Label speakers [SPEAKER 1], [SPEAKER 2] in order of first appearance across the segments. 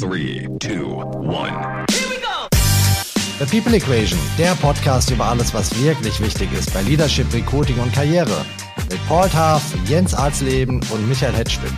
[SPEAKER 1] Three, two, one.
[SPEAKER 2] The People Equation, der Podcast über alles, was wirklich wichtig ist bei Leadership, Recruiting und Karriere. Mit Paul Taff, Jens Arzleben und Michael Hetschwin.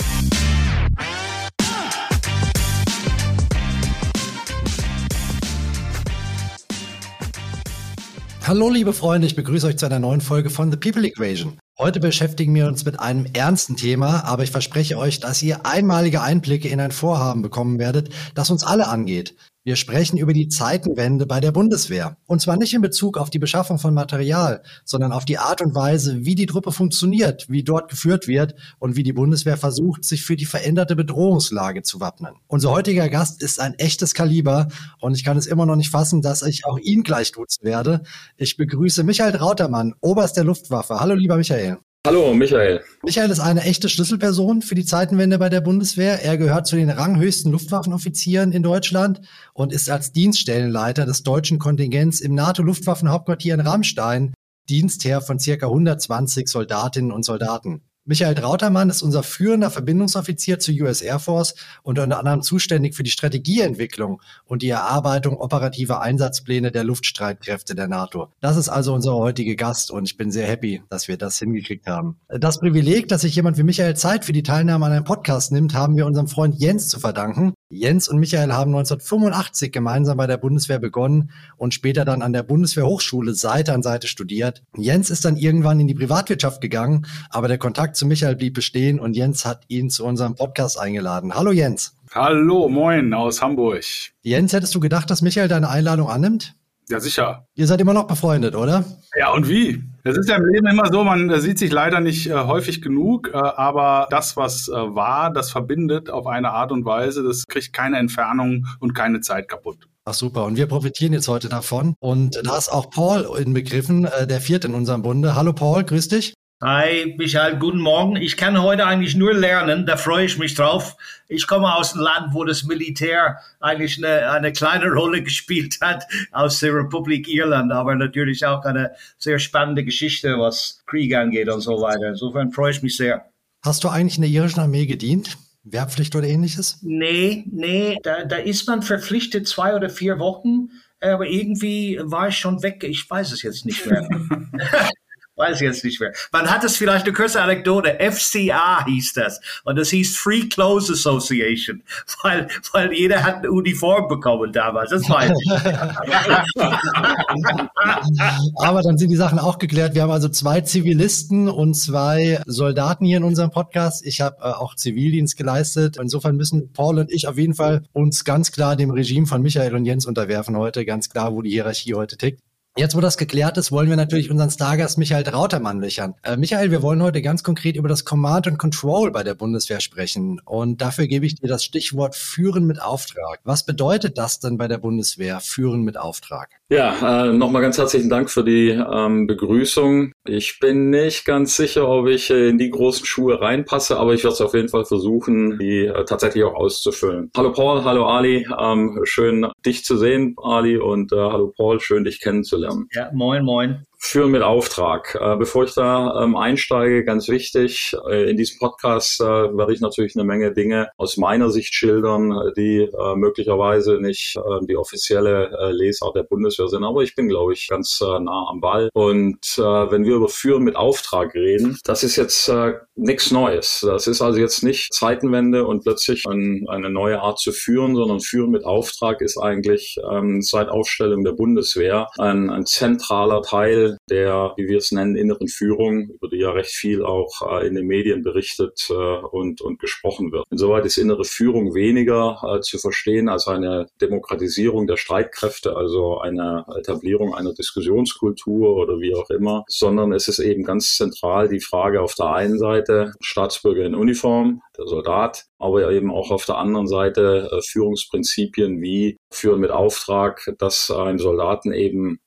[SPEAKER 2] Hallo liebe Freunde, ich begrüße euch zu einer neuen Folge von The People Equation. Heute beschäftigen wir uns mit einem ernsten Thema, aber ich verspreche euch, dass ihr einmalige Einblicke in ein Vorhaben bekommen werdet, das uns alle angeht. Wir sprechen über die Zeitenwende bei der Bundeswehr. Und zwar nicht in Bezug auf die Beschaffung von Material, sondern auf die Art und Weise, wie die Truppe funktioniert, wie dort geführt wird und wie die Bundeswehr versucht, sich für die veränderte Bedrohungslage zu wappnen. Unser heutiger Gast ist ein echtes Kaliber und ich kann es immer noch nicht fassen, dass ich auch ihn gleich duzen werde. Ich begrüße Michael Rautermann, Oberst der Luftwaffe. Hallo, lieber Michael.
[SPEAKER 3] Hallo, Michael.
[SPEAKER 2] Michael ist eine echte Schlüsselperson für die Zeitenwende bei der Bundeswehr. Er gehört zu den ranghöchsten Luftwaffenoffizieren in Deutschland und ist als Dienststellenleiter des deutschen Kontingents im NATO-Luftwaffenhauptquartier in Rammstein Dienstherr von circa 120 Soldatinnen und Soldaten. Michael Trautermann ist unser führender Verbindungsoffizier zur US Air Force und unter anderem zuständig für die Strategieentwicklung und die Erarbeitung operativer Einsatzpläne der Luftstreitkräfte der NATO. Das ist also unser heutiger Gast und ich bin sehr happy, dass wir das hingekriegt haben. Das Privileg, dass sich jemand wie Michael Zeit für die Teilnahme an einem Podcast nimmt, haben wir unserem Freund Jens zu verdanken. Jens und Michael haben 1985 gemeinsam bei der Bundeswehr begonnen und später dann an der Bundeswehrhochschule Seite an Seite studiert. Jens ist dann irgendwann in die Privatwirtschaft gegangen, aber der Kontakt zu Michael blieb bestehen und Jens hat ihn zu unserem Podcast eingeladen. Hallo Jens.
[SPEAKER 3] Hallo, moin aus Hamburg.
[SPEAKER 2] Jens, hättest du gedacht, dass Michael deine Einladung annimmt?
[SPEAKER 3] Ja, sicher.
[SPEAKER 2] Ihr seid immer noch befreundet, oder?
[SPEAKER 3] Ja, und wie? Es ist ja im Leben immer so, man äh, sieht sich leider nicht äh, häufig genug, äh, aber das, was äh, war, das verbindet auf eine Art und Weise, das kriegt keine Entfernung und keine Zeit kaputt.
[SPEAKER 2] Ach super, und wir profitieren jetzt heute davon. Und da ist auch Paul inbegriffen, äh, der vierte in unserem Bunde. Hallo Paul, grüß dich.
[SPEAKER 4] Hi, Michael, guten Morgen. Ich kann heute eigentlich nur lernen, da freue ich mich drauf. Ich komme aus einem Land, wo das Militär eigentlich eine, eine kleine Rolle gespielt hat, aus der Republik Irland, aber natürlich auch eine sehr spannende Geschichte, was Krieg angeht und so weiter. Insofern freue ich mich sehr.
[SPEAKER 2] Hast du eigentlich in der irischen Armee gedient? Wehrpflicht oder ähnliches?
[SPEAKER 4] Nee, nee, da, da ist man verpflichtet zwei oder vier Wochen, aber irgendwie war ich schon weg. Ich weiß es jetzt nicht mehr. weiß ich jetzt nicht mehr. Man hat es vielleicht eine kurze Anekdote. FCA hieß das. Und das hieß Free Clothes Association. Weil, weil jeder hat eine Uniform bekommen damals. Das weiß ich.
[SPEAKER 2] Aber dann sind die Sachen auch geklärt. Wir haben also zwei Zivilisten und zwei Soldaten hier in unserem Podcast. Ich habe äh, auch Zivildienst geleistet. Insofern müssen Paul und ich auf jeden Fall uns ganz klar dem Regime von Michael und Jens unterwerfen heute. Ganz klar, wo die Hierarchie heute tickt. Jetzt, wo das geklärt ist, wollen wir natürlich unseren Stargast Michael Rautermann löchern. Äh, Michael, wir wollen heute ganz konkret über das Command and Control bei der Bundeswehr sprechen. Und dafür gebe ich dir das Stichwort Führen mit Auftrag. Was bedeutet das denn bei der Bundeswehr, Führen mit Auftrag?
[SPEAKER 3] Ja, äh, nochmal ganz herzlichen Dank für die ähm, Begrüßung. Ich bin nicht ganz sicher, ob ich äh, in die großen Schuhe reinpasse, aber ich werde es auf jeden Fall versuchen, die äh, tatsächlich auch auszufüllen. Hallo Paul, hallo Ali, ähm, schön dich zu sehen, Ali, und äh, hallo Paul, schön dich kennenzulernen.
[SPEAKER 4] Ja, moin, moin.
[SPEAKER 3] Führen mit Auftrag. Äh, bevor ich da ähm, einsteige, ganz wichtig, äh, in diesem Podcast äh, werde ich natürlich eine Menge Dinge aus meiner Sicht schildern, die äh, möglicherweise nicht äh, die offizielle äh, Lesart der Bundeswehr sind, aber ich bin, glaube ich, ganz äh, nah am Ball. Und wenn wir über Führen mit Auftrag reden, das ist jetzt nichts Neues. Das ist also jetzt nicht Zeitenwende und plötzlich ein, eine neue Art zu führen, sondern Führen mit Auftrag ist eigentlich ähm, seit Aufstellung der Bundeswehr ein, ein zentraler Teil der, wie wir es nennen, inneren Führung, über die ja recht viel auch äh, in den Medien berichtet äh, und, und gesprochen wird. Insoweit ist innere Führung weniger äh, zu verstehen als eine Demokratisierung der Streitkräfte, also eine Etablierung einer Diskussionskultur oder wie auch immer, sondern es ist eben ganz zentral die Frage auf der einen Seite Staatsbürger in Uniform, der Soldat, aber eben auch auf der anderen Seite Führungsprinzipien wie Führen mit Auftrag, dass ein Soldaten eben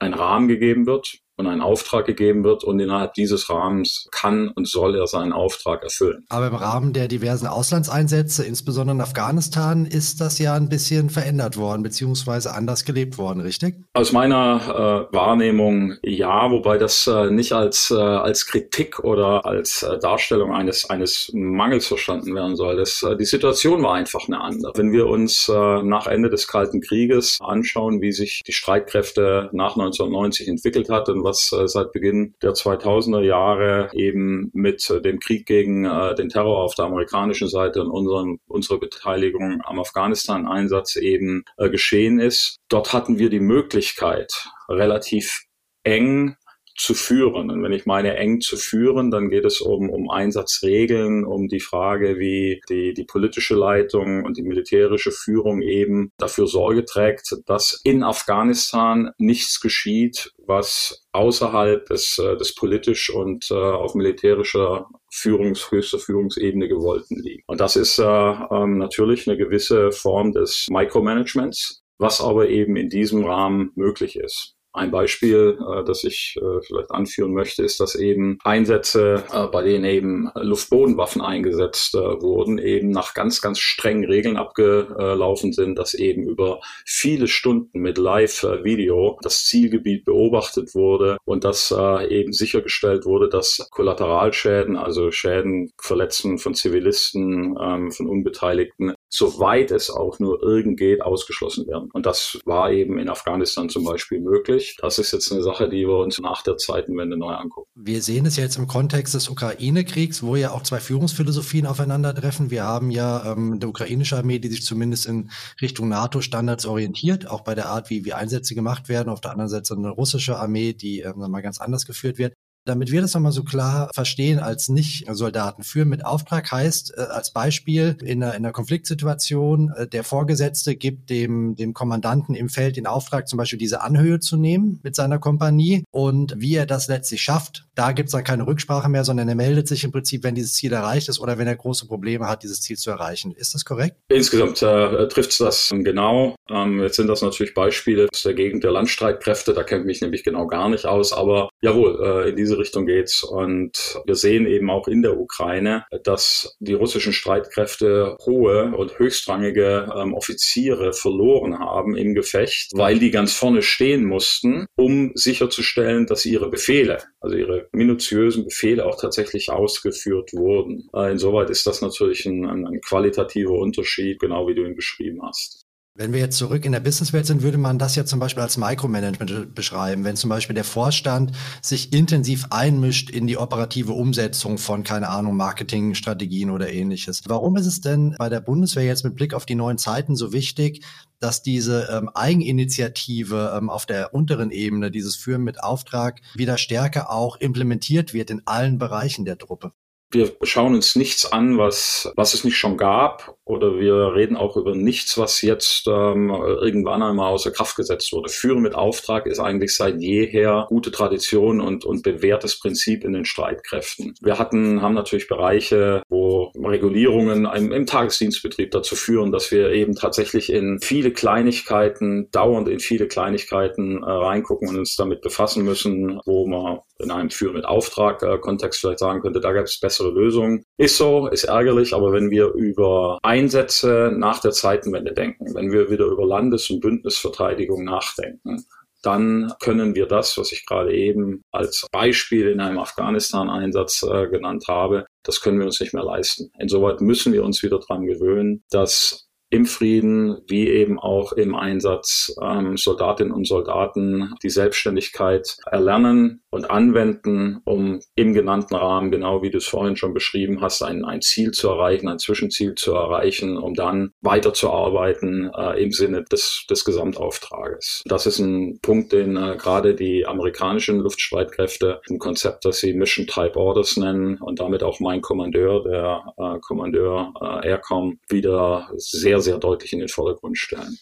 [SPEAKER 3] ein Rahmen gegeben wird, und ein Auftrag gegeben wird und innerhalb dieses Rahmens kann und soll er seinen Auftrag erfüllen.
[SPEAKER 2] Aber im Rahmen der diversen Auslandseinsätze, insbesondere in Afghanistan, ist das ja ein bisschen verändert worden, beziehungsweise anders gelebt worden, richtig?
[SPEAKER 3] Aus meiner äh, Wahrnehmung ja, wobei das äh, nicht als, äh, als Kritik oder als äh, Darstellung eines, eines Mangels verstanden werden soll. Das, äh, die Situation war einfach eine andere. Wenn wir uns äh, nach Ende des Kalten Krieges anschauen, wie sich die Streitkräfte nach 1990 entwickelt hat und was äh, seit Beginn der 2000er Jahre eben mit äh, dem Krieg gegen äh, den Terror auf der amerikanischen Seite und unseren, unsere Beteiligung am Afghanistan-Einsatz eben geschehen ist. Dort hatten wir die Möglichkeit, relativ eng zu führen. Und wenn ich meine eng zu führen, dann geht es um, um Einsatzregeln, um die Frage, wie die, die politische Leitung und die militärische Führung eben dafür Sorge trägt, dass in Afghanistan nichts geschieht, was außerhalb des, äh, des politisch und äh, auf militärischer Führungs, höchster Führungsebene gewollten liegt. Und das ist äh, ähm, natürlich eine gewisse Form des Micromanagements, was aber eben in diesem Rahmen möglich ist. Ein Beispiel, äh, das ich äh, vielleicht anführen möchte, ist, dass eben Einsätze, äh, bei denen eben Luftbodenwaffen eingesetzt äh, wurden, eben nach ganz, ganz strengen Regeln abgelaufen sind, dass eben über viele Stunden mit Live-Video das Zielgebiet beobachtet wurde und dass äh, eben sichergestellt wurde, dass Kollateralschäden, also Schäden, Verletzungen von Zivilisten, ähm, von Unbeteiligten, soweit es auch nur irgend geht, ausgeschlossen werden. Und das war eben in Afghanistan zum Beispiel möglich. Das ist jetzt eine Sache, die wir uns nach der Zeitenwende neu angucken.
[SPEAKER 2] Wir sehen es jetzt im Kontext des Ukraine-Kriegs, wo ja auch zwei Führungsphilosophien aufeinandertreffen. Wir haben ja ähm, eine ukrainische Armee, die sich zumindest in Richtung NATO-Standards orientiert, auch bei der Art, wie, wie Einsätze gemacht werden. Auf der anderen Seite eine russische Armee, die ähm, mal ganz anders geführt wird. Damit wir das nochmal so klar verstehen als Nicht-Soldaten. Führen mit Auftrag heißt äh, als Beispiel in einer, in einer Konfliktsituation, äh, der Vorgesetzte gibt dem, dem Kommandanten im Feld den Auftrag, zum Beispiel diese Anhöhe zu nehmen mit seiner Kompanie. Und wie er das letztlich schafft, da gibt es dann keine Rücksprache mehr, sondern er meldet sich im Prinzip, wenn dieses Ziel erreicht ist oder wenn er große Probleme hat, dieses Ziel zu erreichen. Ist das korrekt?
[SPEAKER 3] Insgesamt äh, trifft es das genau. Ähm, jetzt sind das natürlich Beispiele aus der Gegend der Landstreitkräfte, da kenne ich mich nämlich genau gar nicht aus, aber jawohl, äh, in diese Richtung geht's. Und wir sehen eben auch in der Ukraine, dass die russischen Streitkräfte hohe und höchstrangige ähm, Offiziere verloren haben im Gefecht, weil die ganz vorne stehen mussten, um sicherzustellen, dass ihre Befehle, also ihre minutiösen Befehle auch tatsächlich ausgeführt wurden. Äh, insoweit ist das natürlich ein, ein, ein qualitativer Unterschied, genau wie du ihn beschrieben hast.
[SPEAKER 2] Wenn wir jetzt zurück in der Businesswelt sind, würde man das ja zum Beispiel als Micromanagement beschreiben. Wenn zum Beispiel der Vorstand sich intensiv einmischt in die operative Umsetzung von, keine Ahnung, Marketingstrategien oder ähnliches. Warum ist es denn bei der Bundeswehr jetzt mit Blick auf die neuen Zeiten so wichtig, dass diese ähm, Eigeninitiative ähm, auf der unteren Ebene, dieses Führen mit Auftrag, wieder stärker auch implementiert wird in allen Bereichen der Truppe?
[SPEAKER 3] Wir schauen uns nichts an, was, was es nicht schon gab, oder wir reden auch über nichts, was jetzt ähm, irgendwann einmal außer Kraft gesetzt wurde. Führen mit Auftrag ist eigentlich seit jeher gute Tradition und, und bewährtes Prinzip in den Streitkräften. Wir hatten, haben natürlich Bereiche, wo Regulierungen im, im Tagesdienstbetrieb dazu führen, dass wir eben tatsächlich in viele Kleinigkeiten, dauernd in viele Kleinigkeiten äh, reingucken und uns damit befassen müssen, wo man in einem Führen mit Auftrag äh, vielleicht sagen könnte, da gab es bessere Lösungen. Ist so, ist ärgerlich, aber wenn wir über Einsätze nach der Zeitenwende denken, wenn wir wieder über Landes- und Bündnisverteidigung nachdenken, dann können wir das, was ich gerade eben als Beispiel in einem Afghanistan-Einsatz äh, genannt habe, das können wir uns nicht mehr leisten. Insoweit müssen wir uns wieder dran gewöhnen, dass im Frieden wie eben auch im Einsatz ähm, Soldatinnen und Soldaten die Selbstständigkeit erlernen und anwenden, um im genannten Rahmen, genau wie du es vorhin schon beschrieben hast, ein, ein Ziel zu erreichen, ein Zwischenziel zu erreichen, um dann weiterzuarbeiten äh, im Sinne des, des Gesamtauftrages. Das ist ein Punkt, den äh, gerade die amerikanischen Luftstreitkräfte ein Konzept, das sie Mission Type Orders nennen und damit auch mein Kommandeur, der äh, Kommandeur äh, Aircom, wieder sehr sehr, deutlich in den Vordergrund stellen.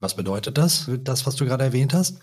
[SPEAKER 2] Was bedeutet das, das, was du gerade erwähnt hast?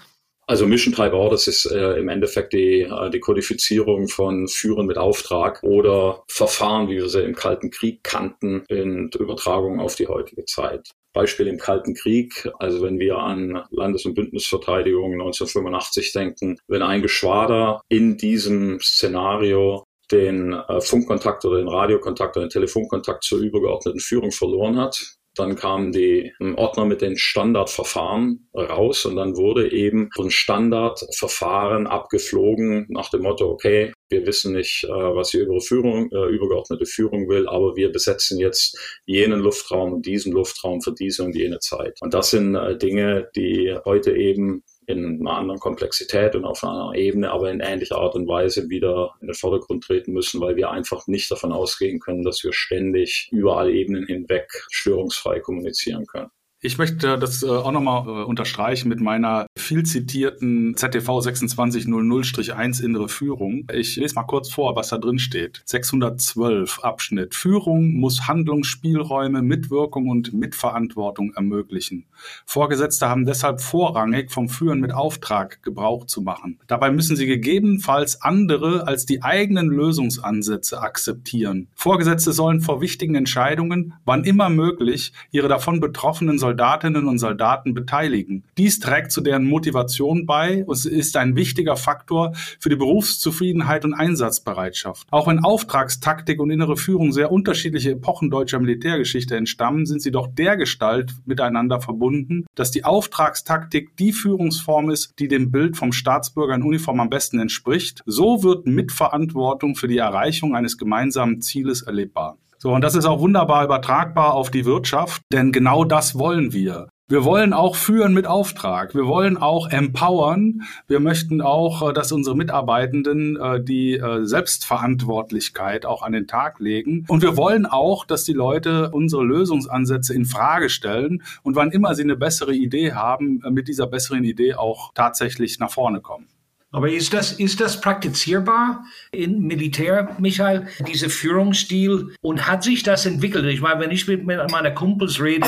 [SPEAKER 3] Also Mission Type das ist äh, im Endeffekt die, äh, die Kodifizierung von Führen mit Auftrag oder Verfahren, wie wir sie im Kalten Krieg kannten, in Übertragung auf die heutige Zeit. Beispiel im Kalten Krieg. Also wenn wir an Landes- und Bündnisverteidigung 1985 denken, wenn ein Geschwader in diesem Szenario den äh, Funkkontakt oder den Radiokontakt oder den Telefonkontakt zur übergeordneten Führung verloren hat, dann kamen die Ordner mit den Standardverfahren raus und dann wurde eben ein Standardverfahren abgeflogen nach dem Motto, okay, wir wissen nicht, äh, was die Führung, äh, übergeordnete Führung will, aber wir besetzen jetzt jenen Luftraum und diesen Luftraum für diese und jene Zeit. Und das sind äh, Dinge, die heute eben in einer anderen Komplexität und auf einer anderen Ebene, aber in ähnlicher Art und Weise wieder in den Vordergrund treten müssen, weil wir einfach nicht davon ausgehen können, dass wir ständig über alle Ebenen hinweg störungsfrei kommunizieren können.
[SPEAKER 5] Ich möchte das äh, auch nochmal äh, unterstreichen mit meiner viel zitierten ZTV 2600-1 innere Führung. Ich lese mal kurz vor, was da drin steht. 612 Abschnitt. Führung muss Handlungsspielräume, Mitwirkung und Mitverantwortung ermöglichen. Vorgesetzte haben deshalb vorrangig vom Führen mit Auftrag Gebrauch zu machen. Dabei müssen sie gegebenenfalls andere als die eigenen Lösungsansätze akzeptieren. Vorgesetzte sollen vor wichtigen Entscheidungen, wann immer möglich, ihre davon betroffenen Soldatinnen und Soldaten beteiligen. Dies trägt zu deren Motivation bei und ist ein wichtiger Faktor für die Berufszufriedenheit und Einsatzbereitschaft. Auch wenn Auftragstaktik und innere Führung sehr unterschiedliche Epochen deutscher Militärgeschichte entstammen, sind sie doch dergestalt miteinander verbunden, dass die Auftragstaktik die Führungsform ist, die dem Bild vom Staatsbürger in Uniform am besten entspricht. So wird Mitverantwortung für die Erreichung eines gemeinsamen Zieles erlebbar. So, und das ist auch wunderbar übertragbar auf die Wirtschaft, denn genau das wollen wir. Wir wollen auch führen mit Auftrag. Wir wollen auch empowern. Wir möchten auch, äh, dass unsere Mitarbeitenden äh, die äh, Selbstverantwortlichkeit auch an den Tag legen. Und wir wollen auch, dass die Leute unsere Lösungsansätze in Frage stellen und wann immer sie eine bessere Idee haben, mit dieser besseren Idee auch tatsächlich nach vorne kommen.
[SPEAKER 4] Aber ist das, ist das praktizierbar im Militär, Michael, dieser Führungsstil? Und hat sich das entwickelt? Ich meine, wenn ich mit meinen Kumpels rede,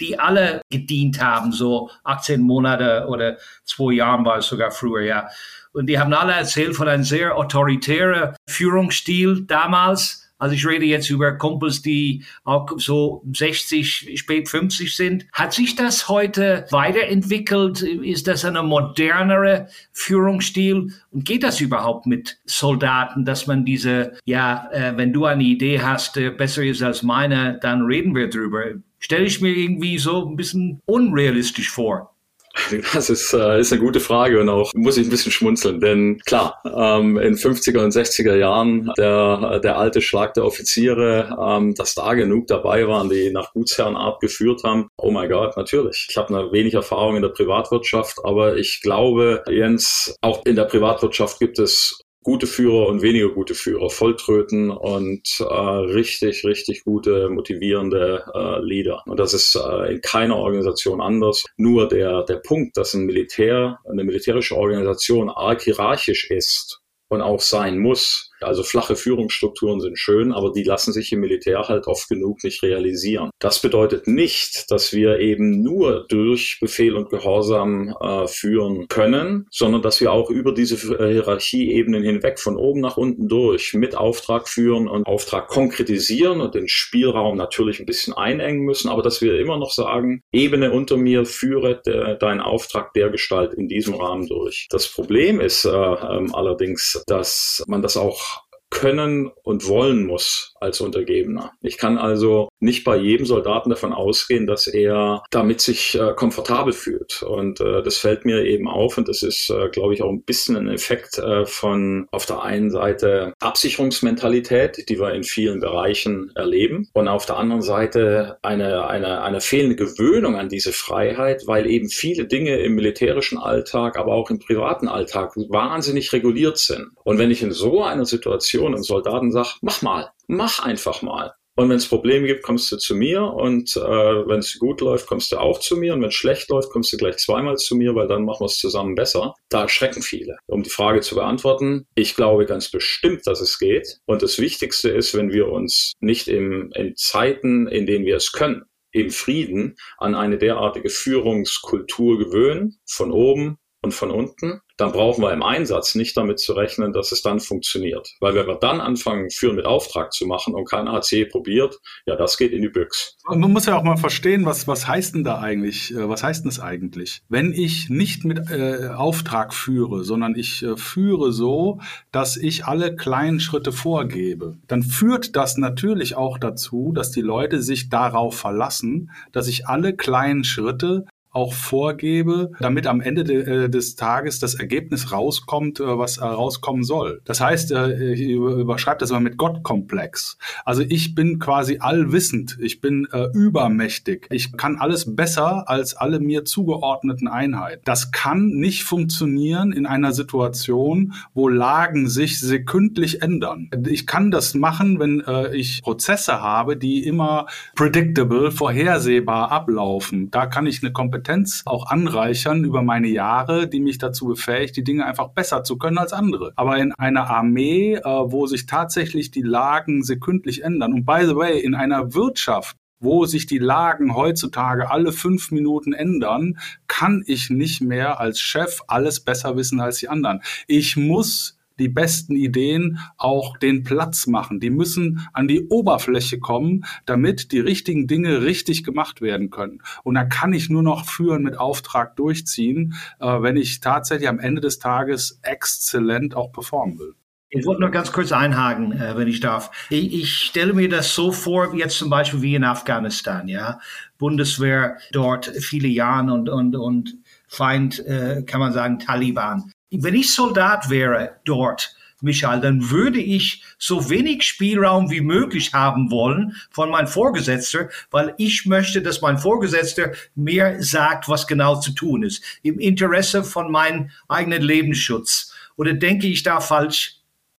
[SPEAKER 4] die alle gedient haben, so 18 Monate oder zwei Jahren war es sogar früher, ja. Und die haben alle erzählt von einem sehr autoritären Führungsstil damals also ich rede jetzt über Kumpels, die auch so 60, spät 50 sind. Hat sich das heute weiterentwickelt? Ist das eine modernere Führungsstil? Und geht das überhaupt mit Soldaten, dass man diese, ja, äh, wenn du eine Idee hast, der besser ist als meine, dann reden wir drüber. Stelle ich mir irgendwie so ein bisschen unrealistisch vor.
[SPEAKER 3] Das ist, äh, ist eine gute Frage und auch muss ich ein bisschen schmunzeln, denn klar, ähm, in 50er und 60er Jahren der, der alte Schlag der Offiziere, ähm, dass da genug dabei waren, die nach Gutsherrenart geführt haben. Oh mein Gott, natürlich. Ich habe eine wenig Erfahrung in der Privatwirtschaft, aber ich glaube, Jens, auch in der Privatwirtschaft gibt es gute Führer und weniger gute Führer, Volltröten und äh, richtig, richtig gute, motivierende äh, Leader. Und das ist äh, in keiner Organisation anders. Nur der, der Punkt, dass ein Militär, eine militärische Organisation arg hierarchisch ist und auch sein muss, also flache Führungsstrukturen sind schön, aber die lassen sich im Militär halt oft genug nicht realisieren. Das bedeutet nicht, dass wir eben nur durch Befehl und Gehorsam äh, führen können, sondern dass wir auch über diese äh, Hierarchieebenen hinweg von oben nach unten durch mit Auftrag führen und Auftrag konkretisieren und den Spielraum natürlich ein bisschen einengen müssen, aber dass wir immer noch sagen, Ebene unter mir führe de, deinen Auftrag der Gestalt in diesem Rahmen durch. Das Problem ist äh, ähm, allerdings, dass man das auch können und wollen muss als Untergebener. Ich kann also nicht bei jedem Soldaten davon ausgehen, dass er damit sich äh, komfortabel fühlt. Und äh, das fällt mir eben auf und das ist, äh, glaube ich, auch ein bisschen ein Effekt äh, von auf der einen Seite Absicherungsmentalität, die wir in vielen Bereichen erleben und auf der anderen Seite eine, eine, eine fehlende Gewöhnung an diese Freiheit, weil eben viele Dinge im militärischen Alltag, aber auch im privaten Alltag wahnsinnig reguliert sind. Und wenn ich in so einer Situation einem Soldaten sage, mach mal, mach einfach mal. Und wenn es Probleme gibt, kommst du zu mir und äh, wenn es gut läuft, kommst du auch zu mir und wenn es schlecht läuft, kommst du gleich zweimal zu mir, weil dann machen wir es zusammen besser. Da erschrecken viele. Um die Frage zu beantworten, ich glaube ganz bestimmt, dass es geht. Und das Wichtigste ist, wenn wir uns nicht im, in Zeiten, in denen wir es können, im Frieden an eine derartige Führungskultur gewöhnen, von oben und von unten, dann brauchen wir im Einsatz nicht damit zu rechnen, dass es dann funktioniert. Weil wenn wir dann anfangen, Führen mit Auftrag zu machen und kein AC probiert, ja, das geht in die Büchs.
[SPEAKER 5] Man muss ja auch mal verstehen, was, was heißt denn da eigentlich, äh, was heißt denn das eigentlich? Wenn ich nicht mit äh, Auftrag führe, sondern ich äh, führe so, dass ich alle kleinen Schritte vorgebe, dann führt das natürlich auch dazu, dass die Leute sich darauf verlassen, dass ich alle kleinen Schritte auch vorgebe, damit am Ende de, äh, des Tages das Ergebnis rauskommt, äh, was äh, rauskommen soll. Das heißt, ich überschreibe das mal mit Gottkomplex. Also ich bin quasi allwissend, ich bin äh, übermächtig, ich kann alles besser als alle mir zugeordneten Einheiten. Das kann nicht funktionieren in einer Situation, wo Lagen sich sekündlich ändern. Ich kann das machen, wenn äh, ich Prozesse habe, die immer predictable, vorhersehbar ablaufen. Da kann ich eine Kompetenz Kompetenz auch anreichern über meine Jahre, die mich dazu befähigt, die Dinge einfach besser zu können als andere. Aber in einer Armee, äh, wo sich tatsächlich die Lagen sekündlich ändern und by the way, in einer Wirtschaft, wo sich die Lagen heutzutage alle fünf Minuten ändern, kann ich nicht mehr als Chef alles besser wissen als die anderen. Ich muss die besten Ideen auch den Platz machen. Die müssen an die Oberfläche kommen, damit die richtigen Dinge richtig gemacht werden können. Und da kann ich nur noch führen mit Auftrag durchziehen, äh, wenn ich tatsächlich am Ende des Tages exzellent auch performen will.
[SPEAKER 4] Ich wollte nur ganz kurz einhaken, äh, wenn ich darf. Ich, ich, stelle mir das so vor, jetzt zum Beispiel wie in Afghanistan, ja. Bundeswehr dort viele Jahre und, und, und Feind, äh, kann man sagen, Taliban wenn ich Soldat wäre dort, Michael, dann würde ich so wenig Spielraum wie möglich haben wollen von meinem Vorgesetzter, weil ich möchte, dass mein Vorgesetzter mir sagt, was genau zu tun ist, im Interesse von meinem eigenen Lebensschutz. Oder denke ich da falsch?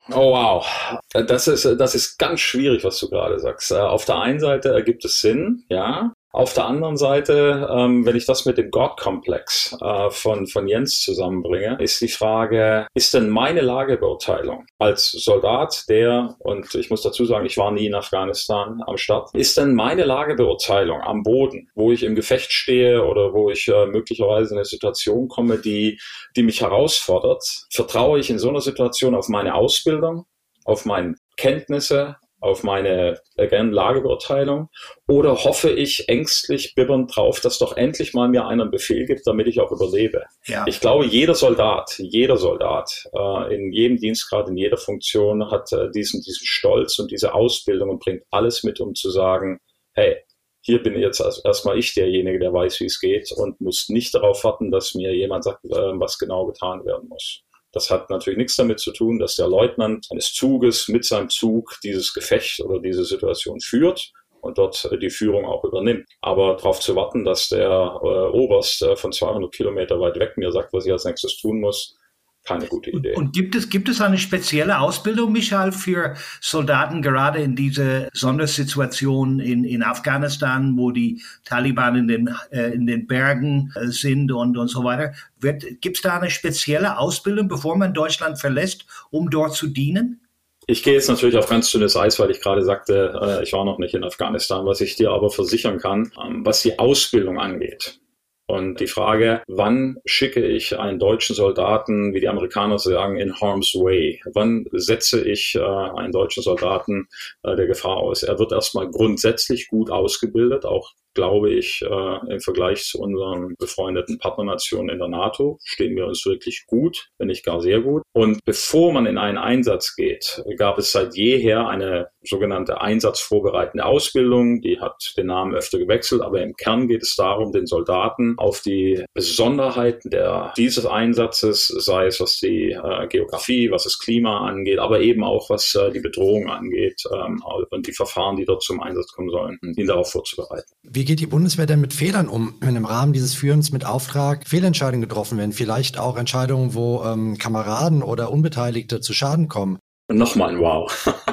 [SPEAKER 3] Oh wow, das ist, das ist ganz schwierig, was du gerade sagst. Auf der einen Seite ergibt es Sinn, ja, auf der anderen Seite, ähm, wenn ich das mit dem God-Komplex äh, von, von Jens zusammenbringe, ist die Frage, ist denn meine Lagebeurteilung als Soldat, der, und ich muss dazu sagen, ich war nie in Afghanistan am Start, ist denn meine Lagebeurteilung am Boden, wo ich im Gefecht stehe oder wo ich äh, möglicherweise in eine Situation komme, die, die mich herausfordert, vertraue ich in so einer Situation auf meine Ausbildung, auf meine Kenntnisse, auf meine again, Lagebeurteilung oder hoffe ich ängstlich bibbernd drauf, dass doch endlich mal mir einer einen Befehl gibt, damit ich auch überlebe. Ja. Ich glaube, jeder Soldat, jeder Soldat äh, in jedem Dienstgrad, in jeder Funktion hat äh, diesen, diesen Stolz und diese Ausbildung und bringt alles mit, um zu sagen, hey, hier bin jetzt erstmal ich derjenige, der weiß, wie es geht und muss nicht darauf warten, dass mir jemand sagt, äh, was genau getan werden muss. Das hat natürlich nichts damit zu tun, dass der Leutnant eines Zuges mit seinem Zug dieses Gefecht oder diese Situation führt und dort die Führung auch übernimmt. Aber darauf zu warten, dass der äh, Oberst äh, von 200 Kilometer weit weg mir sagt, was ich als nächstes tun muss, keine gute Idee.
[SPEAKER 4] Und, gibt es, gibt es eine spezielle Ausbildung, Michael, für Soldaten gerade in diese Sondersituation in, in Afghanistan, wo die Taliban in den, äh, in den Bergen äh, sind und, und so weiter? Gibt es da eine spezielle Ausbildung, bevor man Deutschland verlässt, um dort zu dienen?
[SPEAKER 3] Ich gehe jetzt natürlich auf ganz dünnes Eis, weil ich gerade sagte, äh, ich war noch nicht in Afghanistan. Was ich dir aber versichern kann, ähm, was die Ausbildung angeht, und die Frage, wann schicke ich einen deutschen Soldaten, wie die Amerikaner sagen, in harm's way? Wann setze ich äh, einen deutschen Soldaten äh, der Gefahr aus? Er wird erstmal grundsätzlich gut ausgebildet, auch glaube ich, äh, im Vergleich zu unseren befreundeten Partnernationen in der NATO stehen wir uns wirklich gut, wenn nicht gar sehr gut. Und bevor man in einen Einsatz geht, gab es seit jeher eine sogenannte einsatzvorbereitende Ausbildung. Die hat den Namen öfter gewechselt, aber im Kern geht es darum, den Soldaten auf die Besonderheiten der, dieses Einsatzes, sei es was die äh, Geografie, was das Klima angeht, aber eben auch was äh, die Bedrohung angeht ähm, und die Verfahren, die dort zum Einsatz kommen sollen, ihn darauf vorzubereiten.
[SPEAKER 2] Wie geht die Bundeswehr denn mit Fehlern um, wenn im Rahmen dieses Führens mit Auftrag Fehlentscheidungen getroffen werden? Vielleicht auch Entscheidungen, wo ähm, Kameraden oder Unbeteiligte zu Schaden kommen?
[SPEAKER 3] Nochmal ein Wow.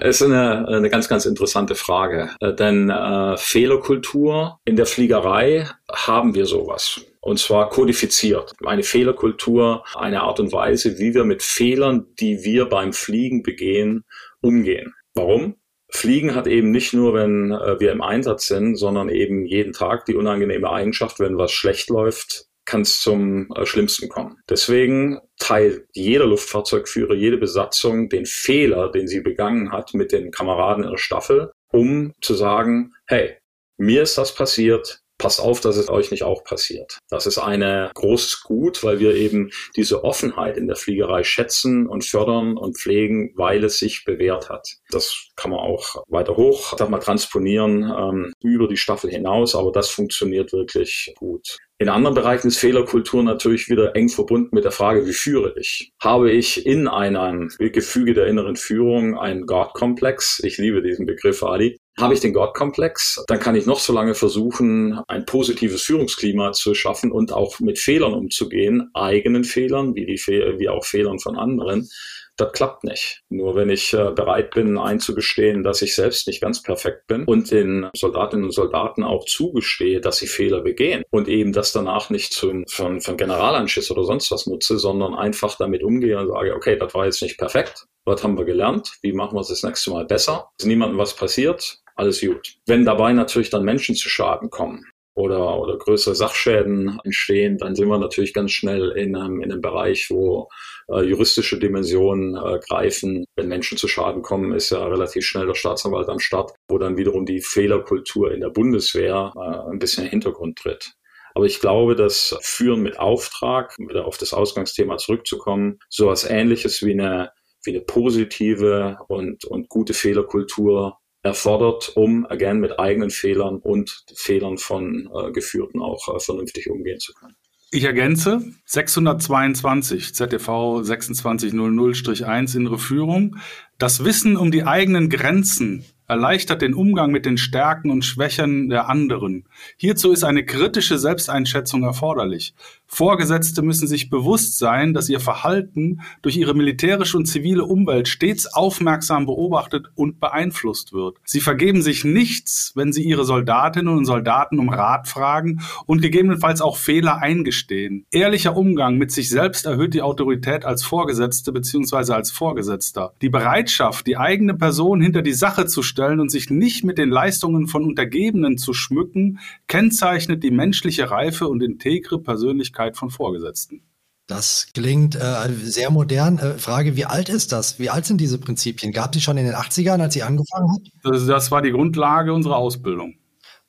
[SPEAKER 3] Es ist eine, eine ganz, ganz interessante Frage. Äh, denn äh, Fehlerkultur in der Fliegerei haben wir sowas. Und zwar kodifiziert. Eine Fehlerkultur, eine Art und Weise, wie wir mit Fehlern, die wir beim Fliegen begehen, umgehen. Warum? Fliegen hat eben nicht nur, wenn äh, wir im Einsatz sind, sondern eben jeden Tag die unangenehme Eigenschaft, wenn was schlecht läuft, kann es zum äh, Schlimmsten kommen. Deswegen teilt jeder Luftfahrzeugführer, jede Besatzung den Fehler, den sie begangen hat, mit den Kameraden ihrer Staffel, um zu sagen, hey, mir ist das passiert, passt auf, dass es euch nicht auch passiert. Das ist ein großes Gut, weil wir eben diese Offenheit in der Fliegerei schätzen und fördern und pflegen, weil es sich bewährt hat. Das kann man auch weiter hoch, sag mal, transponieren ähm, über die Staffel hinaus, aber das funktioniert wirklich gut. In anderen Bereichen ist Fehlerkultur natürlich wieder eng verbunden mit der Frage, wie führe ich? Habe ich in einem Gefüge der inneren Führung einen God-Komplex? Ich liebe diesen Begriff, Ali. Habe ich den God-Komplex, dann kann ich noch so lange versuchen, ein positives Führungsklima zu schaffen und auch mit Fehlern umzugehen, eigenen Fehlern, wie, die Fe wie auch Fehlern von anderen. Das klappt nicht. Nur wenn ich äh, bereit bin einzugestehen, dass ich selbst nicht ganz perfekt bin und den Soldatinnen und Soldaten auch zugestehe, dass sie Fehler begehen und eben das danach nicht zum, von, von Generalanschiss oder sonst was nutze, sondern einfach damit umgehe und sage, okay, das war jetzt nicht perfekt. Was haben wir gelernt? Wie machen wir es das nächste Mal besser? Ist niemandem was passiert? Alles gut. Wenn dabei natürlich dann Menschen zu Schaden kommen, oder, oder größere Sachschäden entstehen, dann sind wir natürlich ganz schnell in einem, in einem Bereich, wo äh, juristische Dimensionen äh, greifen. Wenn Menschen zu Schaden kommen, ist ja relativ schnell der Staatsanwalt am Start, wo dann wiederum die Fehlerkultur in der Bundeswehr äh, ein bisschen in den Hintergrund tritt. Aber ich glaube, dass Führen mit Auftrag, um wieder auf das Ausgangsthema zurückzukommen, sowas ähnliches wie eine, wie eine positive und, und gute Fehlerkultur erfordert, um again mit eigenen Fehlern und Fehlern von äh, Geführten auch äh, vernünftig umgehen zu können.
[SPEAKER 5] Ich ergänze 622 ZTV 2600-1 innere Führung. Das Wissen um die eigenen Grenzen erleichtert den Umgang mit den Stärken und Schwächen der anderen. Hierzu ist eine kritische Selbsteinschätzung erforderlich. Vorgesetzte müssen sich bewusst sein, dass ihr Verhalten durch ihre militärische und zivile Umwelt stets aufmerksam beobachtet und beeinflusst wird. Sie vergeben sich nichts, wenn sie ihre Soldatinnen und Soldaten um Rat fragen und gegebenenfalls auch Fehler eingestehen. Ehrlicher Umgang mit sich selbst erhöht die Autorität als Vorgesetzte bzw. als Vorgesetzter. Die Bereitschaft, die eigene Person hinter die Sache zu stellen und sich nicht mit den Leistungen von Untergebenen zu schmücken, kennzeichnet die menschliche Reife und integre Persönlichkeit Abhängigkeit von Vorgesetzten.
[SPEAKER 2] Das klingt äh, sehr modern. Äh, Frage, wie alt ist das? Wie alt sind diese Prinzipien? Gab es schon in den 80ern, als sie angefangen hat?
[SPEAKER 5] Das, das war die Grundlage unserer Ausbildung.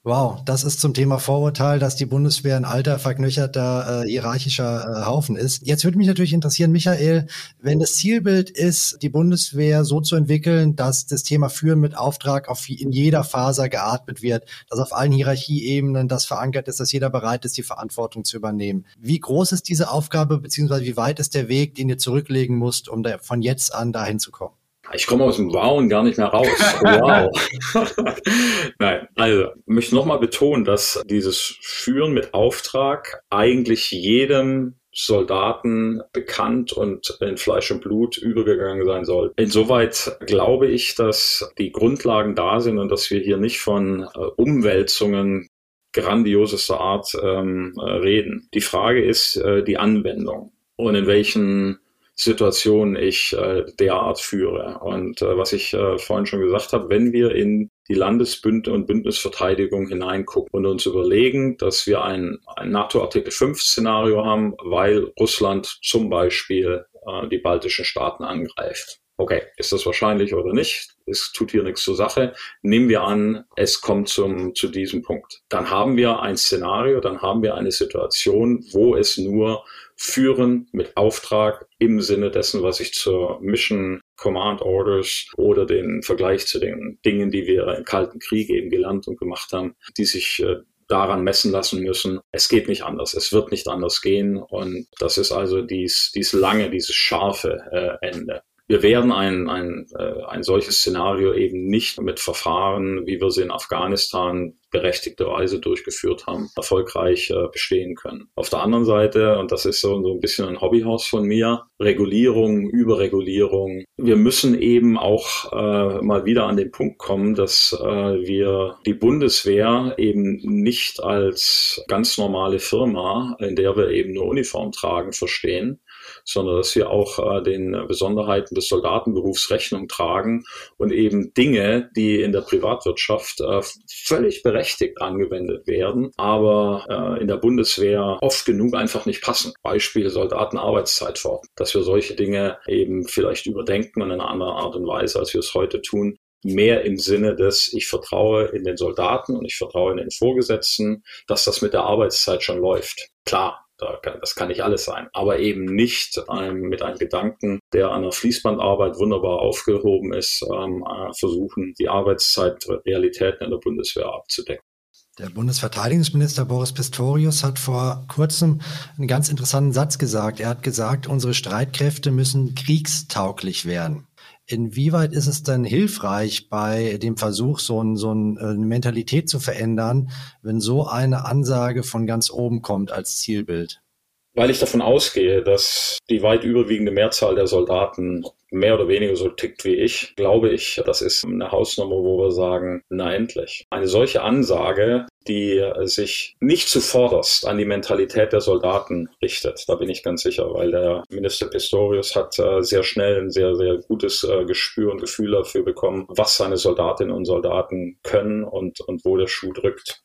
[SPEAKER 2] Wow, das ist zum Thema Vorurteil, dass die Bundeswehr ein alter, verknöcherter, äh, hierarchischer äh, Haufen ist. Jetzt würde mich natürlich interessieren, Michael, wenn das Zielbild ist, die Bundeswehr so zu entwickeln, dass das Thema Führen mit Auftrag auf, in jeder Faser geatmet wird, dass auf allen Hierarchieebenen das verankert ist, dass jeder bereit ist, die Verantwortung zu übernehmen. Wie groß ist diese Aufgabe, beziehungsweise wie weit ist der Weg, den ihr zurücklegen musst, um da, von jetzt an dahin zu kommen?
[SPEAKER 3] Ich komme aus dem Wow und gar nicht mehr raus. Wow. Nein, also ich möchte nochmal betonen, dass dieses Führen mit Auftrag eigentlich jedem Soldaten bekannt und in Fleisch und Blut übergegangen sein soll. Insoweit glaube ich, dass die Grundlagen da sind und dass wir hier nicht von äh, Umwälzungen grandiosester Art ähm, äh, reden. Die Frage ist äh, die Anwendung und in welchen Situation ich äh, derart führe. Und äh, was ich äh, vorhin schon gesagt habe, wenn wir in die Landesbünd- und Bündnisverteidigung hineingucken und uns überlegen, dass wir ein, ein NATO-Artikel 5-Szenario haben, weil Russland zum Beispiel äh, die baltischen Staaten angreift. Okay, ist das wahrscheinlich oder nicht? Es tut hier nichts zur Sache. Nehmen wir an, es kommt zum, zu diesem Punkt. Dann haben wir ein Szenario, dann haben wir eine Situation, wo es nur führen mit Auftrag im Sinne dessen, was ich zur Mission Command Orders oder den Vergleich zu den Dingen, die wir im Kalten Krieg eben gelernt und gemacht haben, die sich äh, daran messen lassen müssen. Es geht nicht anders. Es wird nicht anders gehen. Und das ist also dies, dies lange, dieses scharfe äh, Ende. Wir werden ein, ein, äh, ein solches Szenario eben nicht mit Verfahren, wie wir sie in Afghanistan berechtigterweise durchgeführt haben, erfolgreich äh, bestehen können. Auf der anderen Seite, und das ist so, so ein bisschen ein Hobbyhaus von mir, Regulierung, Überregulierung. Wir müssen eben auch äh, mal wieder an den Punkt kommen, dass äh, wir die Bundeswehr eben nicht als ganz normale Firma, in der wir eben nur Uniform tragen, verstehen, sondern dass wir auch äh, den Besonderheiten des Soldatenberufs Rechnung tragen und eben Dinge, die in der Privatwirtschaft äh, völlig berechtigt angewendet werden, aber äh, in der Bundeswehr oft genug einfach nicht passen. Beispiel Soldatenarbeitszeitverordnung, dass wir solche Dinge eben vielleicht überdenken und in einer anderen Art und Weise, als wir es heute tun, mehr im Sinne des, ich vertraue in den Soldaten und ich vertraue in den Vorgesetzten, dass das mit der Arbeitszeit schon läuft. Klar, das kann nicht alles sein, aber eben nicht ähm, mit einem Gedanken, der an der Fließbandarbeit wunderbar aufgehoben ist, ähm, äh, versuchen, die Arbeitszeitrealitäten in der Bundeswehr abzudecken.
[SPEAKER 2] Der Bundesverteidigungsminister Boris Pistorius hat vor kurzem einen ganz interessanten Satz gesagt. Er hat gesagt, unsere Streitkräfte müssen kriegstauglich werden. Inwieweit ist es denn hilfreich bei dem Versuch, so, ein, so äh, eine Mentalität zu verändern, wenn so eine Ansage von ganz oben kommt als Zielbild?
[SPEAKER 3] Weil ich davon ausgehe, dass die weit überwiegende Mehrzahl der Soldaten mehr oder weniger so tickt wie ich, glaube ich, das ist eine Hausnummer, wo wir sagen, na endlich. Eine solche Ansage, die sich nicht zuvorderst an die Mentalität der Soldaten richtet, da bin ich ganz sicher, weil der Minister Pistorius hat äh, sehr schnell ein sehr, sehr gutes äh, Gespür und Gefühl dafür bekommen, was seine Soldatinnen und Soldaten können und, und wo der Schuh drückt.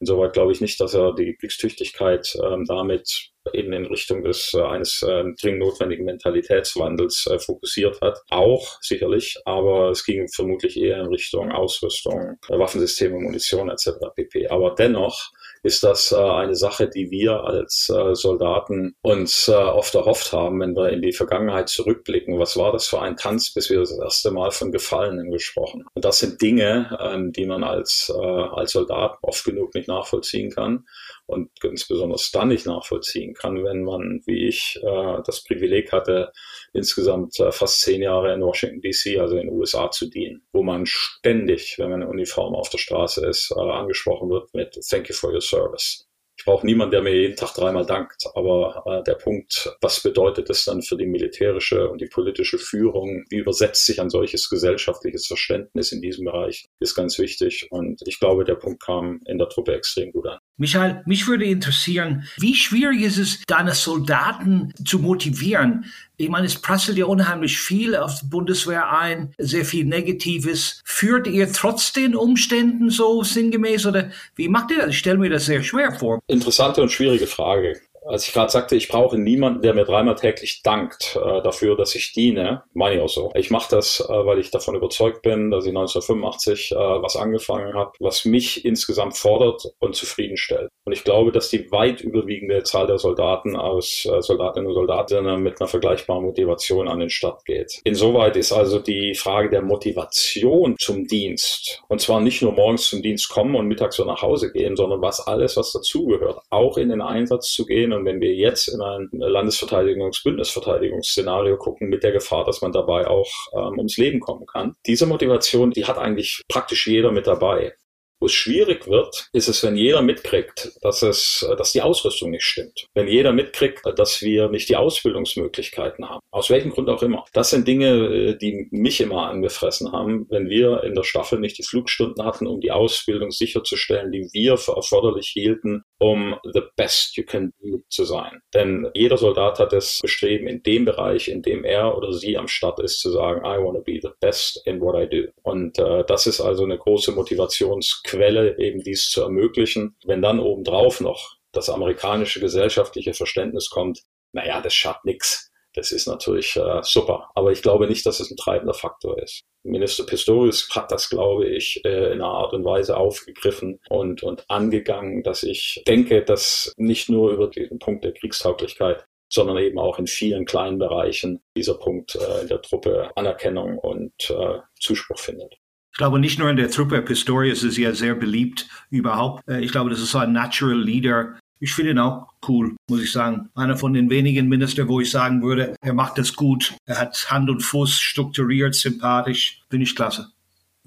[SPEAKER 3] Insoweit glaube ich nicht, dass er die Kriegstüchtigkeit ähm, damit eben in Richtung des äh, eines äh, dringend notwendigen Mentalitätswandels äh, fokussiert hat. Auch sicherlich, aber es ging vermutlich eher in Richtung Ausrüstung, äh, Waffensysteme, Munition etc. pp. Aber dennoch ist das äh, eine Sache, die wir als äh, Soldaten uns äh, oft erhofft haben, wenn wir in die Vergangenheit zurückblicken. Was war das für ein Tanz, bis wir das erste Mal von Gefallenen gesprochen? Und das sind Dinge, ähm, die man als, als Soldat oft genug nicht nachvollziehen kann und ganz besonders dann nicht nachvollziehen kann, wenn man, wie ich, das Privileg hatte, insgesamt äh, fast zehn Jahre in Washington DC, also in den USA zu dienen, wo man ständig, wenn man in Uniform auf der Straße ist, äh, angesprochen wird mit Thank you for your service. Ich brauche niemanden, der mir jeden Tag dreimal dankt. Aber äh, der Punkt, was bedeutet es dann für die militärische und die politische Führung? Wie übersetzt sich ein solches gesellschaftliches Verständnis in diesem Bereich? Ist ganz wichtig. Und ich glaube, der Punkt kam in der Truppe extrem gut an.
[SPEAKER 4] Michael, mich würde interessieren, wie schwierig ist es, deine Soldaten zu motivieren? Ich meine, es prasselt ja unheimlich viel auf die Bundeswehr ein, sehr viel Negatives. Führt ihr trotz den Umständen so sinngemäß oder wie macht ihr das? Ich stelle mir das sehr schwer vor.
[SPEAKER 3] Interessante und schwierige Frage als ich gerade sagte, ich brauche niemanden, der mir dreimal täglich dankt äh, dafür, dass ich diene, meine ich auch so. Ich mache das, äh, weil ich davon überzeugt bin, dass ich 1985 äh, was angefangen habe, was mich insgesamt fordert und zufriedenstellt. Und ich glaube, dass die weit überwiegende Zahl der Soldaten aus äh, Soldatinnen und Soldaten mit einer vergleichbaren Motivation an den Start geht. Insoweit ist also die Frage der Motivation zum Dienst, und zwar nicht nur morgens zum Dienst kommen und mittags so nach Hause gehen, sondern was alles, was dazugehört, auch in den Einsatz zu gehen und wenn wir jetzt in ein Landesverteidigungs-, Bündnisverteidigungsszenario gucken, mit der Gefahr, dass man dabei auch ähm, ums Leben kommen kann. Diese Motivation, die hat eigentlich praktisch jeder mit dabei. Wo es schwierig wird, ist es, wenn jeder mitkriegt, dass es, dass die Ausrüstung nicht stimmt. Wenn jeder mitkriegt, dass wir nicht die Ausbildungsmöglichkeiten haben. Aus welchem Grund auch immer. Das sind Dinge, äh, die mich immer angefressen haben, wenn wir in der Staffel nicht die Flugstunden hatten, um die Ausbildung sicherzustellen, die wir für erforderlich hielten, um the best you can do zu sein. Denn jeder Soldat hat das Bestreben, in dem Bereich, in dem er oder sie am Start ist, zu sagen, I want to be the best in what I do. Und äh, das ist also eine große Motivationsquelle, eben dies zu ermöglichen. Wenn dann obendrauf noch das amerikanische gesellschaftliche Verständnis kommt, naja, das schadet nichts das ist natürlich äh, super. Aber ich glaube nicht, dass es ein treibender Faktor ist. Minister Pistorius hat das, glaube ich, äh, in einer Art und Weise aufgegriffen und, und angegangen, dass ich denke, dass nicht nur über den Punkt der Kriegstauglichkeit, sondern eben auch in vielen kleinen Bereichen dieser Punkt äh, in der Truppe Anerkennung und äh, Zuspruch findet.
[SPEAKER 4] Ich glaube, nicht nur in der Truppe, Pistorius ist ja sehr beliebt überhaupt. Äh, ich glaube, das ist so ein Natural Leader, ich finde ihn auch cool, muss ich sagen. Einer von den wenigen Ministern, wo ich sagen würde, er macht das gut. Er hat Hand und Fuß, strukturiert, sympathisch. Finde ich klasse.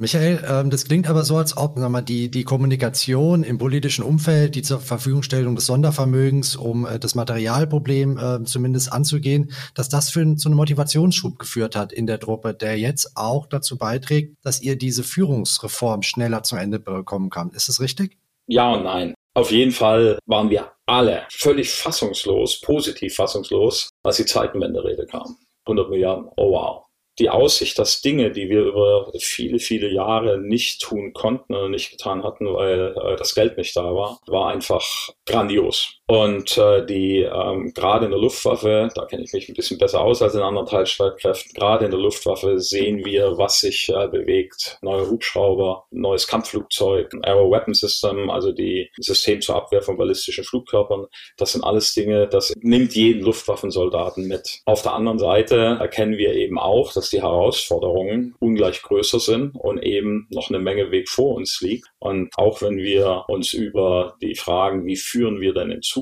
[SPEAKER 2] Michael, ähm, das klingt aber so, als ob sag mal, die, die Kommunikation im politischen Umfeld, die zur Verfügungstellung des Sondervermögens, um äh, das Materialproblem äh, zumindest anzugehen, dass das für zu einem Motivationsschub geführt hat in der Truppe, der jetzt auch dazu beiträgt, dass ihr diese Führungsreform schneller zum Ende bekommen kann. Ist das richtig?
[SPEAKER 3] Ja und nein. Auf jeden Fall waren wir alle völlig fassungslos, positiv fassungslos, als die Zeitenwende-Rede kam. 100 Milliarden, oh wow die Aussicht, dass Dinge, die wir über viele, viele Jahre nicht tun konnten oder nicht getan hatten, weil äh, das Geld nicht da war, war einfach grandios. Und äh, die ähm, gerade in der Luftwaffe, da kenne ich mich ein bisschen besser aus als in anderen Teilstreitkräften, gerade in der Luftwaffe sehen wir, was sich äh, bewegt. Neue Hubschrauber, neues Kampfflugzeug, ein Aero Weapon System, also die System zur Abwehr von ballistischen Flugkörpern. Das sind alles Dinge, das nimmt jeden Luftwaffensoldaten mit. Auf der anderen Seite erkennen wir eben auch, dass die Herausforderungen ungleich größer sind und eben noch eine Menge Weg vor uns liegt. Und auch wenn wir uns über die Fragen, wie führen wir denn in Zukunft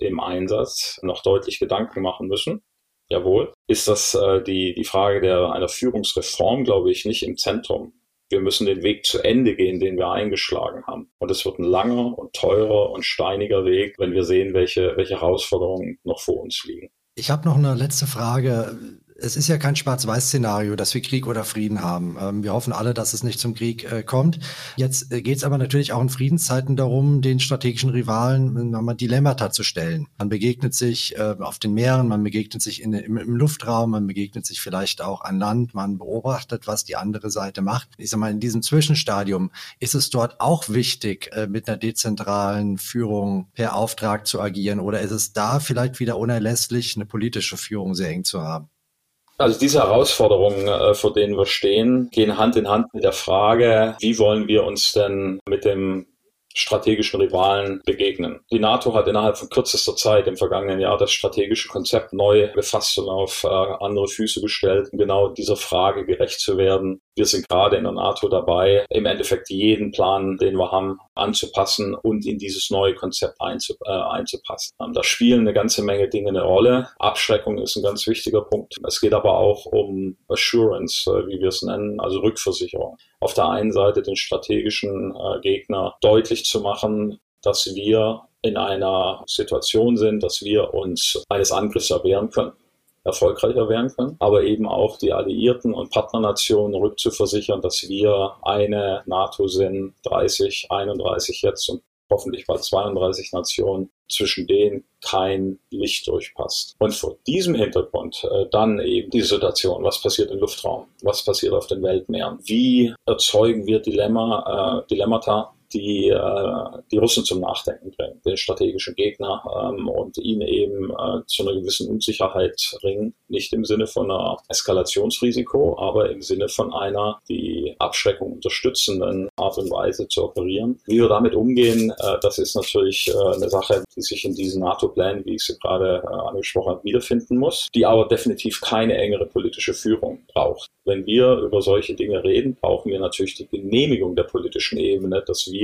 [SPEAKER 3] im Einsatz, noch deutlich Gedanken machen müssen, jawohl, ist das äh, die, die Frage der, einer Führungsreform, glaube ich, nicht im Zentrum. Wir müssen den Weg zu Ende gehen, den wir eingeschlagen haben. Und es wird ein langer und teurer und steiniger Weg, wenn wir sehen, welche, welche Herausforderungen noch vor uns liegen.
[SPEAKER 2] Ich habe noch eine letzte Frage es ist ja kein Schwarz-Weiß-Szenario, dass wir Krieg oder Frieden haben. Ähm, wir hoffen alle, dass es nicht zum Krieg äh, kommt. Jetzt äh, geht es aber natürlich auch in Friedenszeiten darum, den strategischen Rivalen mal Dilemmata zu stellen. Man begegnet sich äh, auf den Meeren, man begegnet sich in, im, im, Luftraum, man begegnet sich vielleicht auch an Land, man beobachtet, was die andere Seite macht. Ich sag mal, in diesem Zwischenstadium ist es dort auch wichtig, äh, mit einer dezentralen Führung per Auftrag zu agieren oder ist es da vielleicht wieder unerlässlich, eine politische Führung sehr eng zu haben?
[SPEAKER 3] Also diese Herausforderungen, äh, vor denen wir stehen, gehen Hand in Hand mit der Frage, wie wollen wir uns denn mit dem strategischen Rivalen begegnen. Die NATO hat innerhalb von kürzester Zeit im vergangenen Jahr das strategische Konzept neu befasst und auf äh, andere Füße gestellt, um genau dieser Frage gerecht zu werden. Wir sind gerade in der NATO dabei, im Endeffekt jeden Plan, den wir haben, anzupassen und in dieses neue Konzept einzu, äh, einzupassen. Ähm, da spielen eine ganze Menge Dinge eine Rolle. Abschreckung ist ein ganz wichtiger Punkt. Es geht aber auch um Assurance, äh, wie wir es nennen, also Rückversicherung. Auf der einen Seite den strategischen äh, Gegner deutlich zu machen, dass wir in einer Situation sind, dass wir uns eines Angriffs erwehren können erfolgreicher werden können, aber eben auch die Alliierten und Partnernationen rückzuversichern, dass wir eine NATO sind, 30, 31 jetzt und hoffentlich bald 32 Nationen, zwischen denen kein Licht durchpasst. Und vor diesem Hintergrund äh, dann eben die Situation, was passiert im Luftraum, was passiert auf den Weltmeeren, wie erzeugen wir Dilemma, äh, Dilemmata, die äh, die Russen zum Nachdenken bringen, den strategischen Gegner ähm, und ihn eben äh, zu einer gewissen Unsicherheit bringen. Nicht im Sinne von einer Eskalationsrisiko, aber im Sinne von einer die Abschreckung unterstützenden Art und Weise zu operieren. Wie wir damit umgehen, äh, das ist natürlich äh, eine Sache, die sich in diesen NATO-Plänen, wie ich sie gerade äh, angesprochen habe, wiederfinden muss, die aber definitiv keine engere politische Führung braucht. Wenn wir über solche Dinge reden, brauchen wir natürlich die Genehmigung der politischen Ebene, dass wir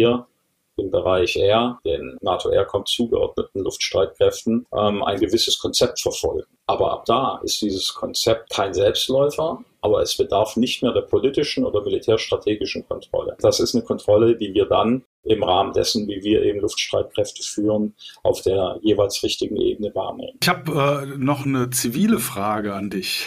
[SPEAKER 3] im Bereich Air, den NATO Aircom zugeordneten Luftstreitkräften, ähm, ein gewisses Konzept verfolgen. Aber ab da ist dieses Konzept kein Selbstläufer, aber es bedarf nicht mehr der politischen oder militärstrategischen Kontrolle. Das ist eine Kontrolle, die wir dann im Rahmen dessen, wie wir eben Luftstreitkräfte führen, auf der jeweils richtigen Ebene wahrnehmen.
[SPEAKER 5] Ich habe äh, noch eine zivile Frage an dich.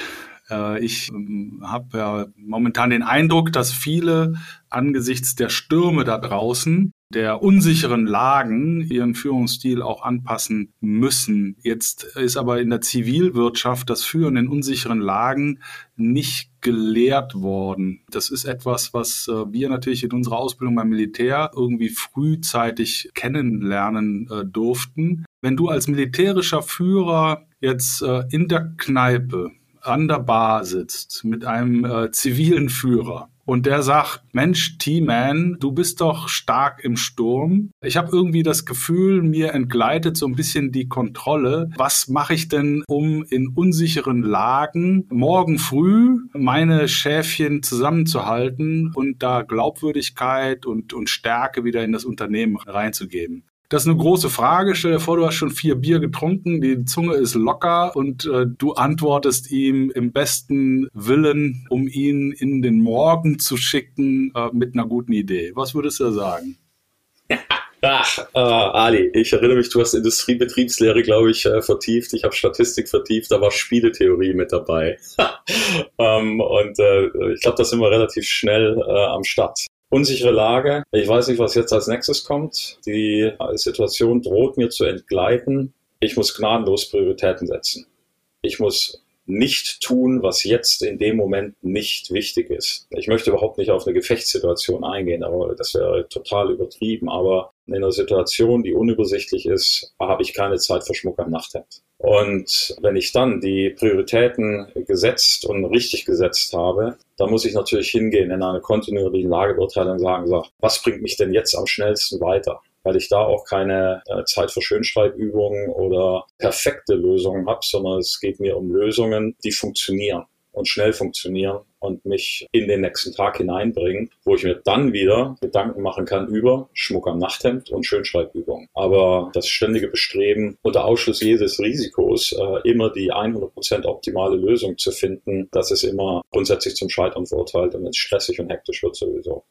[SPEAKER 5] Äh, ich ähm, habe ja momentan den Eindruck, dass viele angesichts der Stürme da draußen, der unsicheren Lagen, ihren Führungsstil auch anpassen müssen. Jetzt ist aber in der Zivilwirtschaft das Führen in unsicheren Lagen nicht gelehrt worden. Das ist etwas, was äh, wir natürlich in unserer Ausbildung beim Militär irgendwie frühzeitig kennenlernen äh, durften. Wenn du als militärischer Führer jetzt in der Kneipe an der Bar sitzt mit einem äh, zivilen Führer und der sagt, Mensch, T-Man, du bist doch stark im Sturm. Ich habe irgendwie das Gefühl, mir entgleitet so ein bisschen die Kontrolle. Was mache ich denn, um in unsicheren Lagen morgen früh meine Schäfchen zusammenzuhalten und da Glaubwürdigkeit und, und Stärke wieder in das Unternehmen reinzugeben? Das ist eine große Frage. Stell dir vor, du hast schon vier Bier getrunken, die Zunge ist locker und äh, du antwortest ihm im besten Willen, um ihn in den Morgen zu schicken äh, mit einer guten Idee. Was würdest du sagen?
[SPEAKER 3] Ach, äh, Ali, ich erinnere mich, du hast Industriebetriebslehre, glaube ich, äh, vertieft. Ich habe Statistik vertieft, da war Spieletheorie mit dabei. ähm, und äh, ich glaube, da sind wir relativ schnell äh, am Start. Unsichere Lage. Ich weiß nicht, was jetzt als nächstes kommt. Die Situation droht mir zu entgleiten. Ich muss gnadenlos Prioritäten setzen. Ich muss nicht tun, was jetzt in dem Moment nicht wichtig ist. Ich möchte überhaupt nicht auf eine Gefechtssituation eingehen, aber das wäre total übertrieben. Aber in einer Situation, die unübersichtlich ist, habe ich keine Zeit für Schmuck am Nachthemd. Und wenn ich dann die Prioritäten gesetzt und richtig gesetzt habe, dann muss ich natürlich hingehen in eine kontinuierliche Lagebeurteilung und sagen, sag, was bringt mich denn jetzt am schnellsten weiter? Weil ich da auch keine äh, Zeit für Schönschreibübungen oder perfekte Lösungen habe, sondern es geht mir um Lösungen, die funktionieren und schnell funktionieren und mich in den nächsten Tag hineinbringen, wo ich mir dann wieder Gedanken machen kann über Schmuck am Nachthemd und Schönschreibübungen. Aber das ständige Bestreben, unter Ausschluss jedes Risikos äh, immer die 100% optimale Lösung zu finden, das ist immer grundsätzlich zum Scheitern verurteilt und wenn es stressig und hektisch wird sowieso.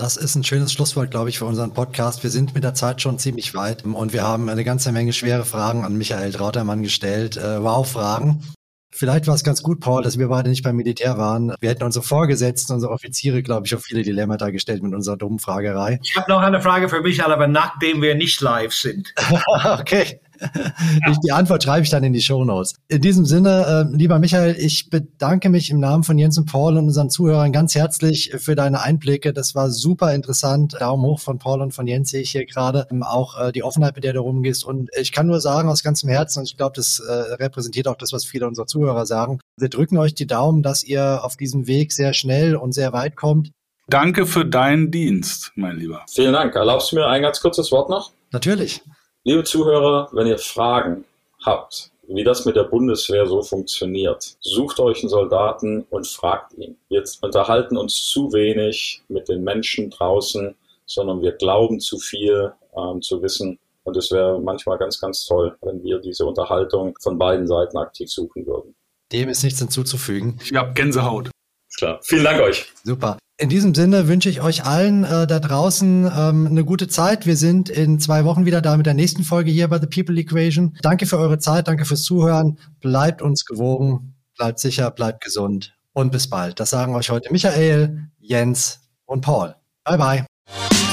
[SPEAKER 2] Das ist ein schönes Schlusswort, glaube ich, für unseren Podcast. Wir sind mit der Zeit schon ziemlich weit und wir haben eine ganze Menge schwere Fragen an Michael Trautermann gestellt. Äh, Wow-Fragen. Vielleicht war es ganz gut, Paul, dass wir beide nicht beim Militär waren. Wir hätten unsere Vorgesetzten, unsere Offiziere, glaube ich, auf viele Dilemmata gestellt mit unserer dummen Fragerei.
[SPEAKER 4] Ich habe noch eine Frage für Michael, aber nachdem wir nicht live sind.
[SPEAKER 2] okay. Ich, die Antwort schreibe ich dann in die Show Notes. In diesem Sinne, äh, lieber Michael, ich bedanke mich im Namen von Jens und Paul und unseren Zuhörern ganz herzlich für deine Einblicke. Das war super interessant. Daumen hoch von Paul und von Jens sehe ich hier gerade. Ähm, auch äh, die Offenheit, mit der du rumgehst. Und ich kann nur sagen aus ganzem Herzen, und ich glaube, das äh, repräsentiert auch das, was viele unserer Zuhörer sagen. Wir drücken euch die Daumen, dass ihr auf diesem Weg sehr schnell und sehr weit kommt.
[SPEAKER 5] Danke für deinen Dienst, mein Lieber.
[SPEAKER 3] Vielen Dank. Erlaubst du mir ein ganz kurzes Wort noch?
[SPEAKER 2] Natürlich.
[SPEAKER 3] Liebe Zuhörer, wenn ihr Fragen habt, wie das mit der Bundeswehr so funktioniert, sucht euch einen Soldaten und fragt ihn. Wir unterhalten uns zu wenig mit den Menschen draußen, sondern wir glauben zu viel ähm, zu wissen. Und es wäre manchmal ganz, ganz toll, wenn wir diese Unterhaltung von beiden Seiten aktiv suchen würden.
[SPEAKER 2] Dem ist nichts hinzuzufügen.
[SPEAKER 5] Ich habe Gänsehaut.
[SPEAKER 3] Klar. Vielen Dank euch.
[SPEAKER 2] Super. In diesem Sinne wünsche ich euch allen äh, da draußen ähm, eine gute Zeit. Wir sind in zwei Wochen wieder da mit der nächsten Folge hier bei The People Equation. Danke für eure Zeit, danke fürs Zuhören. Bleibt uns gewogen, bleibt sicher, bleibt gesund und bis bald. Das sagen euch heute Michael, Jens und Paul. Bye bye.